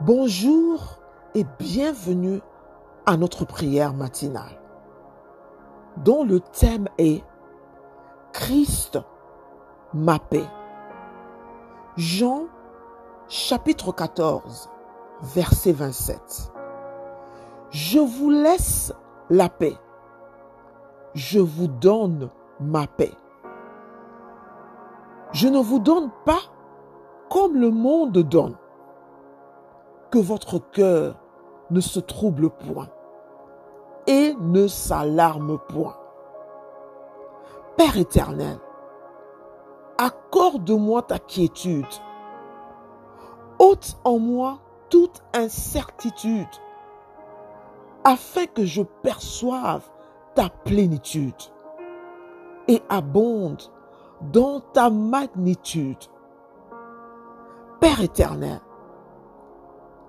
Bonjour et bienvenue à notre prière matinale, dont le thème est Christ, ma paix. Jean chapitre 14, verset 27. Je vous laisse la paix. Je vous donne ma paix. Je ne vous donne pas comme le monde donne. Votre cœur ne se trouble point et ne s'alarme point. Père éternel, accorde-moi ta quiétude. ôte en moi toute incertitude afin que je perçoive ta plénitude et abonde dans ta magnitude. Père éternel,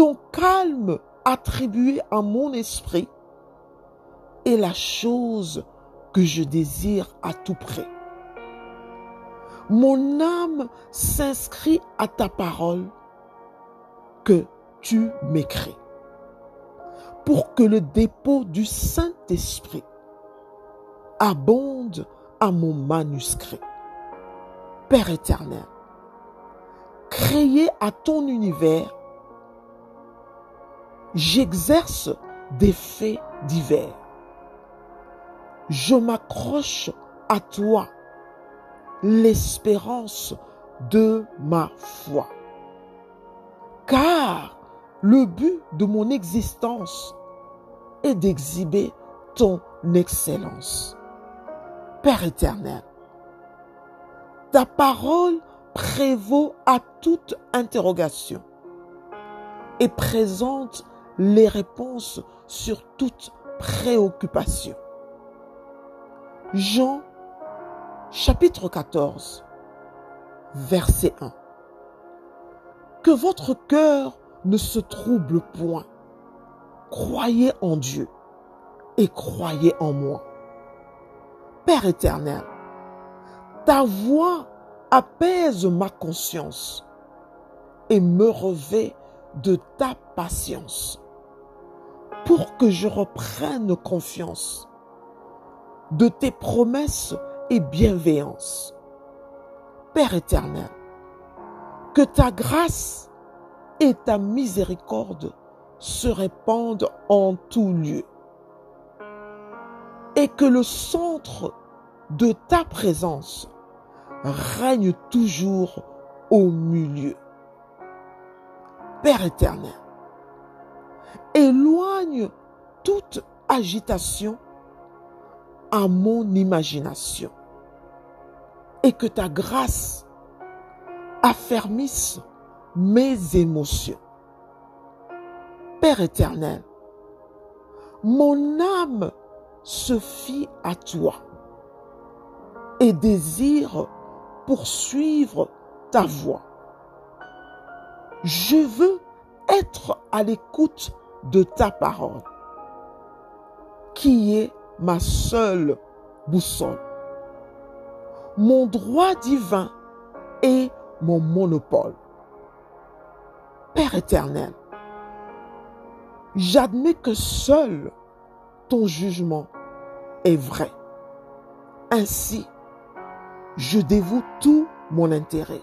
ton calme attribué à mon esprit est la chose que je désire à tout près. Mon âme s'inscrit à ta parole que tu m'écris pour que le dépôt du Saint-Esprit abonde à mon manuscrit. Père éternel, créé à ton univers, j'exerce des faits divers. Je m'accroche à toi, l'espérance de ma foi. Car le but de mon existence est d'exhiber ton excellence. Père éternel, ta parole prévaut à toute interrogation et présente les réponses sur toute préoccupation. Jean chapitre 14 verset 1 Que votre cœur ne se trouble point. Croyez en Dieu et croyez en moi. Père éternel, ta voix apaise ma conscience et me revêt de ta patience pour que je reprenne confiance de tes promesses et bienveillances. Père éternel, que ta grâce et ta miséricorde se répandent en tout lieu et que le centre de ta présence règne toujours au milieu. Père éternel, éloigne toute agitation à mon imagination et que ta grâce affermisse mes émotions. Père éternel, mon âme se fie à toi et désire poursuivre ta voix. Je veux être à l'écoute de ta parole, qui est ma seule boussole, mon droit divin et mon monopole. Père éternel, j'admets que seul ton jugement est vrai. Ainsi, je dévoue tout mon intérêt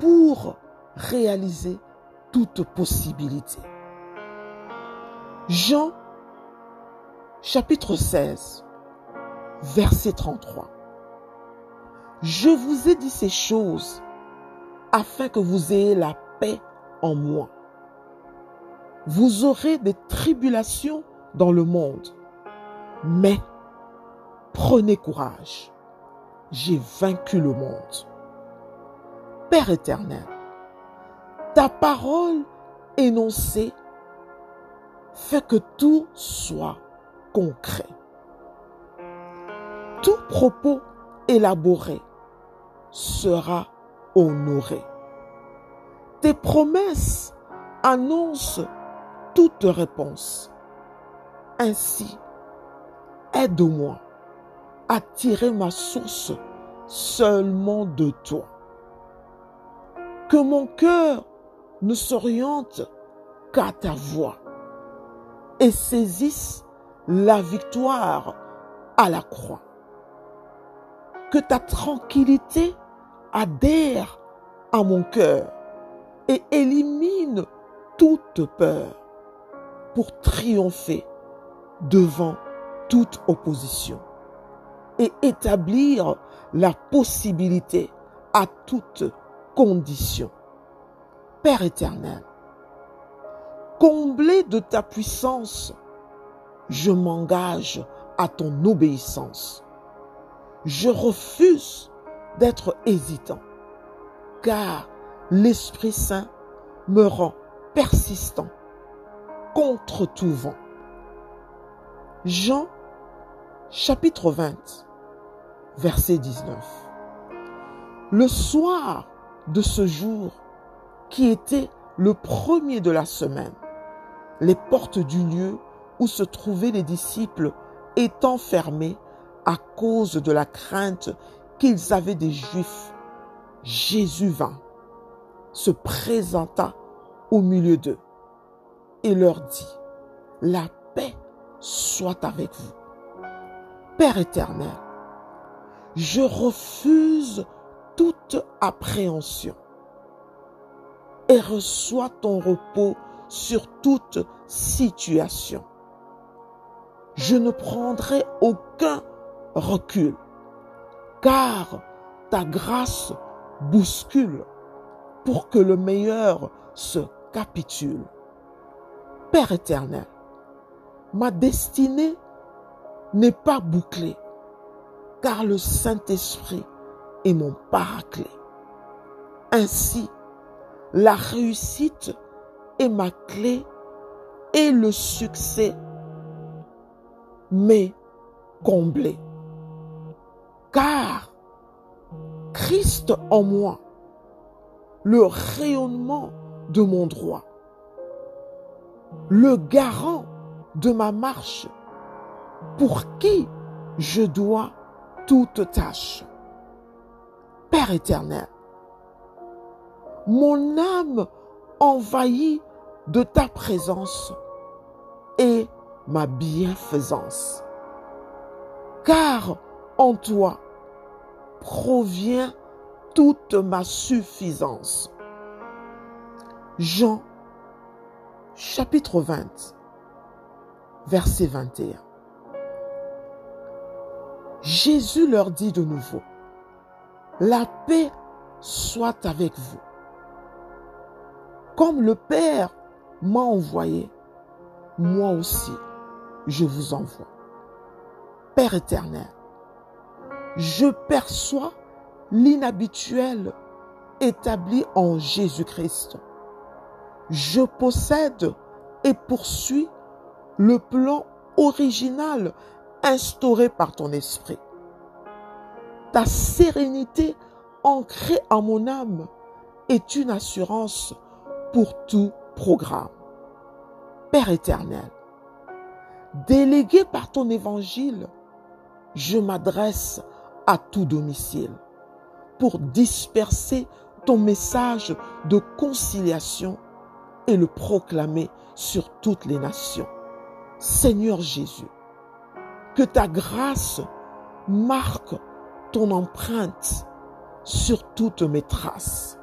pour réaliser toute possibilité. Jean chapitre 16, verset 33. Je vous ai dit ces choses afin que vous ayez la paix en moi. Vous aurez des tribulations dans le monde, mais prenez courage. J'ai vaincu le monde. Père éternel, ta parole énoncée fait que tout soit concret. Tout propos élaboré sera honoré. Tes promesses annoncent toute réponse. Ainsi, aide-moi à tirer ma source seulement de toi. Que mon cœur ne s'orientent qu'à ta voix et saisissent la victoire à la croix. Que ta tranquillité adhère à mon cœur et élimine toute peur pour triompher devant toute opposition et établir la possibilité à toute condition. Père éternel, comblé de ta puissance, je m'engage à ton obéissance. Je refuse d'être hésitant, car l'Esprit Saint me rend persistant contre tout vent. Jean chapitre 20, verset 19. Le soir de ce jour, qui était le premier de la semaine, les portes du lieu où se trouvaient les disciples étant fermées à cause de la crainte qu'ils avaient des Juifs, Jésus vint, se présenta au milieu d'eux et leur dit, la paix soit avec vous. Père éternel, je refuse toute appréhension et reçois ton repos sur toute situation. Je ne prendrai aucun recul, car ta grâce bouscule pour que le meilleur se capitule. Père éternel, ma destinée n'est pas bouclée, car le Saint-Esprit est mon paraclet. Ainsi, la réussite est ma clé et le succès m'est comblé. Car Christ en moi, le rayonnement de mon droit, le garant de ma marche, pour qui je dois toute tâche. Père éternel, mon âme envahit de ta présence et ma bienfaisance. Car en toi provient toute ma suffisance. Jean chapitre 20 verset 21. Jésus leur dit de nouveau, la paix soit avec vous. Comme le Père m'a envoyé, moi aussi, je vous envoie. Père éternel, je perçois l'inhabituel établi en Jésus-Christ. Je possède et poursuis le plan original instauré par ton esprit. Ta sérénité ancrée en mon âme est une assurance pour tout programme. Père éternel, délégué par ton évangile, je m'adresse à tout domicile pour disperser ton message de conciliation et le proclamer sur toutes les nations. Seigneur Jésus, que ta grâce marque ton empreinte sur toutes mes traces.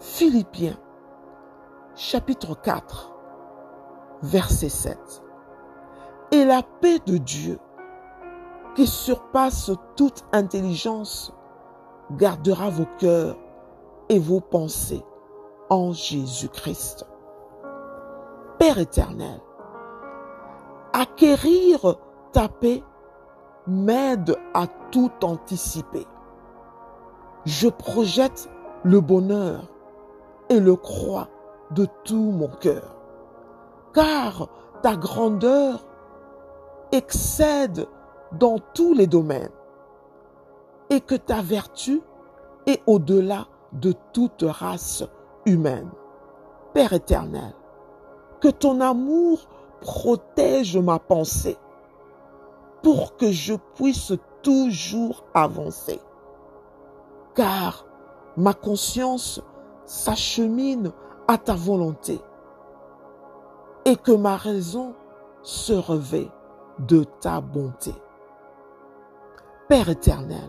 Philippiens chapitre 4 verset 7. Et la paix de Dieu qui surpasse toute intelligence gardera vos cœurs et vos pensées en Jésus-Christ. Père éternel, acquérir ta paix m'aide à tout anticiper. Je projette le bonheur et le crois de tout mon cœur. Car ta grandeur excède dans tous les domaines et que ta vertu est au-delà de toute race humaine. Père éternel, que ton amour protège ma pensée pour que je puisse toujours avancer. Car ma conscience s'achemine à ta volonté et que ma raison se revêt de ta bonté. Père éternel,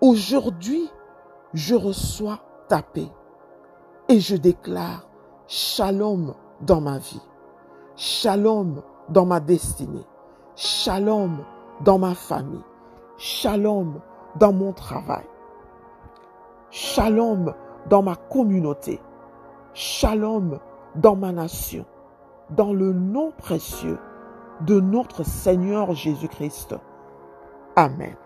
aujourd'hui, je reçois ta paix et je déclare shalom dans ma vie, shalom dans ma destinée, shalom dans ma famille, shalom dans mon travail, shalom dans ma communauté, shalom dans ma nation, dans le nom précieux de notre Seigneur Jésus-Christ. Amen.